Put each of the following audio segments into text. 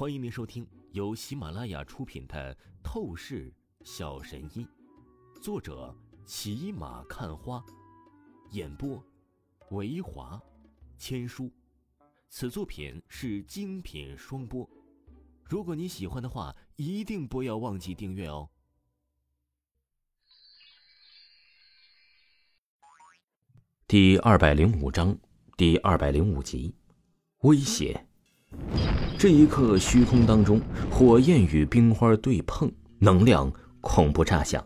欢迎您收听由喜马拉雅出品的《透视小神医》，作者骑马看花，演播维华千书。此作品是精品双播。如果你喜欢的话，一定不要忘记订阅哦。第二百零五章，第二百零五集，威胁。这一刻，虚空当中，火焰与冰花对碰，能量恐怖炸响，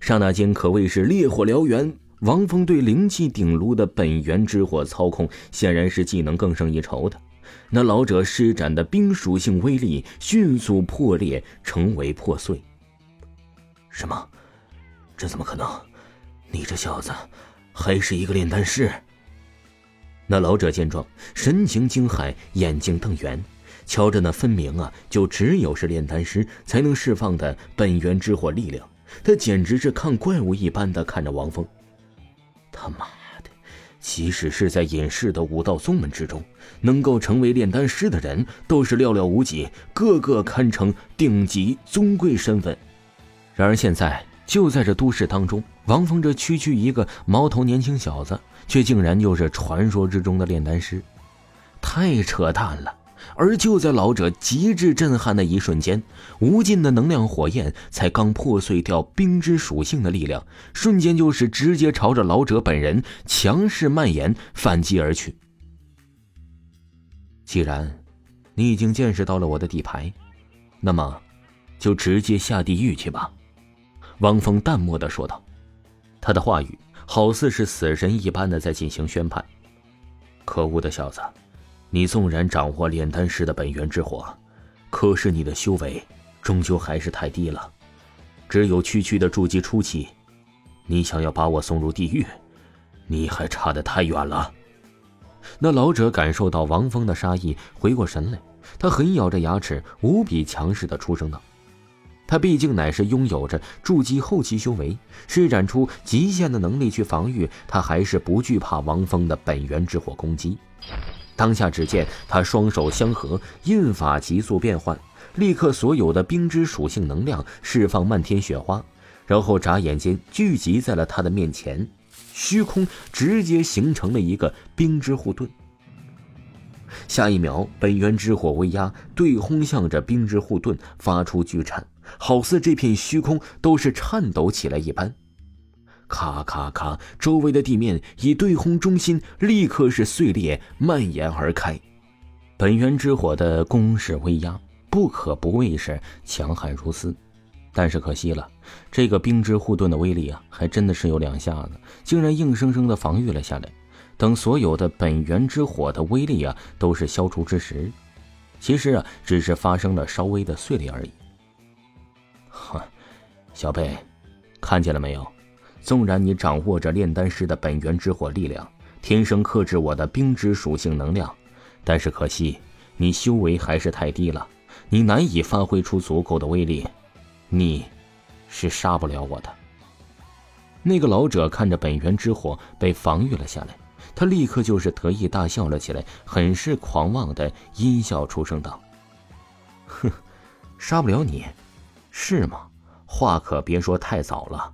刹那间可谓是烈火燎原。王峰对灵气鼎炉的本源之火操控，显然是技能更胜一筹的。那老者施展的冰属性威力迅速破裂，成为破碎。什么？这怎么可能？你这小子还是一个炼丹师？那老者见状，神情惊骇，眼睛瞪圆。瞧着那分明啊，就只有是炼丹师才能释放的本源之火力量，他简直是看怪物一般的看着王峰。他妈的，即使是在隐世的武道宗门之中，能够成为炼丹师的人都是寥寥无几，个个堪称顶级尊贵身份。然而现在，就在这都市当中，王峰这区区一个毛头年轻小子，却竟然又是传说之中的炼丹师，太扯淡了！而就在老者极致震撼的一瞬间，无尽的能量火焰才刚破碎掉冰之属性的力量，瞬间就是直接朝着老者本人强势蔓延反击而去。既然你已经见识到了我的底牌，那么就直接下地狱去吧。”汪峰淡漠的说道，他的话语好似是死神一般的在进行宣判。可恶的小子！你纵然掌握炼丹师的本源之火，可是你的修为终究还是太低了，只有区区的筑基初期。你想要把我送入地狱，你还差得太远了。那老者感受到王峰的杀意，回过神来，他狠咬着牙齿，无比强势的出声道：“他毕竟乃是拥有着筑基后期修为，施展出极限的能力去防御，他还是不惧怕王峰的本源之火攻击。”当下，只见他双手相合，印法急速变换，立刻所有的冰之属性能量释放漫天雪花，然后眨眼间聚集在了他的面前，虚空直接形成了一个冰之护盾。下一秒，本源之火威压对轰向着冰之护盾，发出巨颤，好似这片虚空都是颤抖起来一般。咔咔咔！周围的地面以对轰中心，立刻是碎裂蔓延而开。本源之火的攻势威压，不可不谓是强悍如斯。但是可惜了，这个冰之护盾的威力啊，还真的是有两下子，竟然硬生生的防御了下来。等所有的本源之火的威力啊，都是消除之时，其实啊，只是发生了稍微的碎裂而已。哼，小贝，看见了没有？纵然你掌握着炼丹师的本源之火力量，天生克制我的冰之属性能量，但是可惜你修为还是太低了，你难以发挥出足够的威力，你，是杀不了我的。那个老者看着本源之火被防御了下来，他立刻就是得意大笑了起来，很是狂妄的阴笑出声道：“哼，杀不了你，是吗？话可别说太早了。”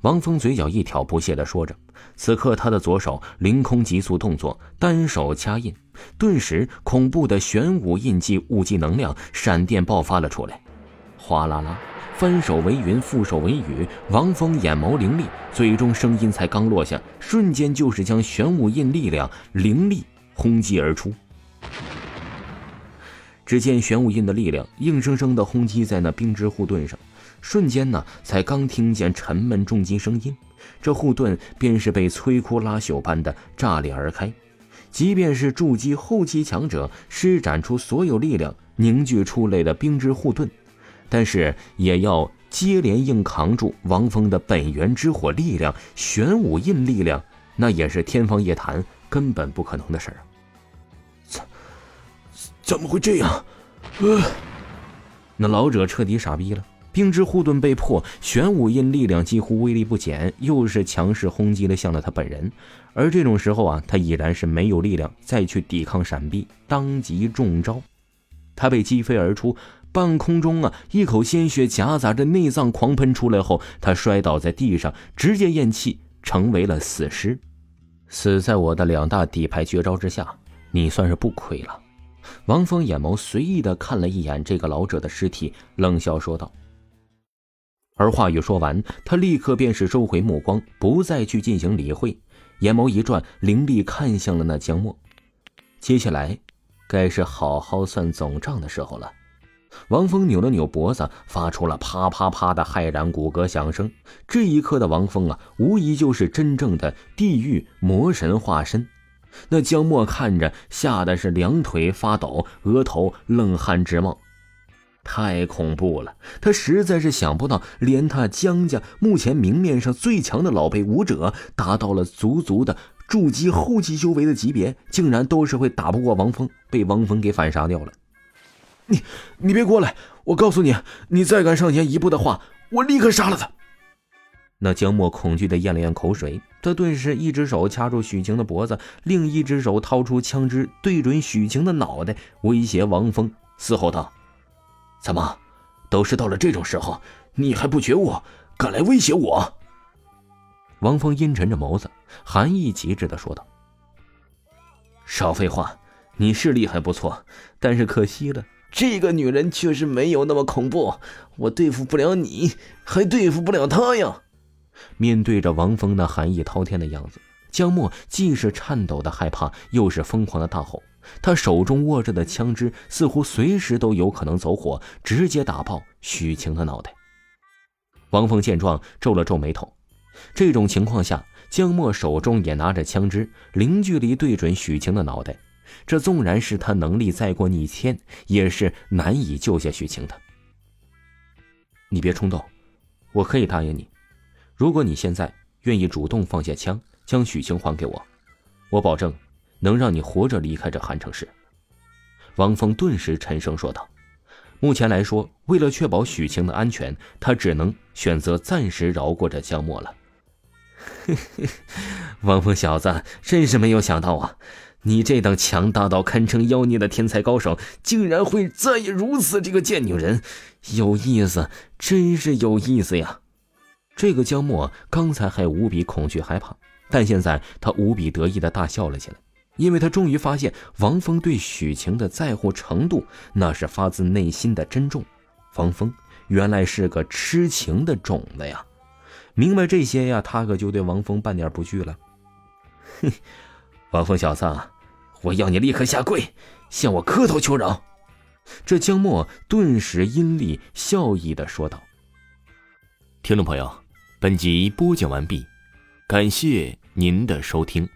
王峰嘴角一挑，不屑地说着。此刻，他的左手凌空急速动作，单手掐印，顿时恐怖的玄武印记雾气能量闪电爆发了出来，哗啦啦，翻手为云，覆手为雨。王峰眼眸凌厉，最终声音才刚落下，瞬间就是将玄武印力量凌厉轰击而出。只见玄武印的力量硬生生地轰击在那冰之护盾上。瞬间呢，才刚听见沉闷重击声音，这护盾便是被摧枯拉朽般的炸裂而开。即便是筑基后期强者施展出所有力量凝聚出来的冰之护盾，但是也要接连硬扛住王峰的本源之火力量、玄武印力量，那也是天方夜谭，根本不可能的事儿啊！怎么会这样？呃，那老者彻底傻逼了。冰之护盾被破，玄武印力量几乎威力不减，又是强势轰击了向了他本人。而这种时候啊，他已然是没有力量再去抵抗闪避，当即中招。他被击飞而出，半空中啊，一口鲜血夹杂着内脏狂喷出来后，他摔倒在地上，直接咽气，成为了死尸。死在我的两大底牌绝招之下，你算是不亏了。王峰眼眸随意的看了一眼这个老者的尸体，冷笑说道。而话语说完，他立刻便是收回目光，不再去进行理会，眼眸一转，凌厉看向了那江墨。接下来，该是好好算总账的时候了。王峰扭了扭脖子，发出了啪啪啪的骇然骨骼响声。这一刻的王峰啊，无疑就是真正的地狱魔神化身。那江墨看着，吓得是两腿发抖，额头冷汗直冒。太恐怖了！他实在是想不到，连他江家目前明面上最强的老辈武者，达到了足足的筑基后期修为的级别，竟然都是会打不过王峰，被王峰给反杀掉了。你，你别过来！我告诉你，你再敢上前一步的话，我立刻杀了他。那江墨恐惧的咽了咽口水，他顿时一只手掐住许晴的脖子，另一只手掏出枪支对准许晴的脑袋，威胁王峰，嘶吼道：“怎么，都是到了这种时候，你还不觉悟，敢来威胁我？”王峰阴沉着眸子，寒意极致的说道：“少废话，你是厉害不错，但是可惜了。”这个女人确实没有那么恐怖，我对付不了你，还对付不了她呀！面对着王峰那寒意滔天的样子，江墨既是颤抖的害怕，又是疯狂的大吼。他手中握着的枪支似乎随时都有可能走火，直接打爆许晴的脑袋。王峰见状，皱了皱眉头。这种情况下，江墨手中也拿着枪支，零距离对准许晴的脑袋。这纵然是他能力再过逆天，也是难以救下许晴的。你别冲动，我可以答应你，如果你现在愿意主动放下枪，将许晴还给我，我保证能让你活着离开这韩城市。王峰顿时沉声说道：“目前来说，为了确保许晴的安全，他只能选择暂时饶过这江墨了。”王峰小子，真是没有想到啊！你这等强大到堪称妖孽的天才高手，竟然会在意如此这个贱女人，有意思，真是有意思呀！这个江墨刚才还无比恐惧害怕，但现在他无比得意的大笑了起来，因为他终于发现王峰对许晴的在乎程度，那是发自内心的珍重。王峰原来是个痴情的种子呀！明白这些呀，他可就对王峰半点不惧了。哼。王峰小子，我要你立刻下跪，向我磕头求饶！这江墨顿时阴厉笑意的说道。听众朋友，本集播讲完毕，感谢您的收听。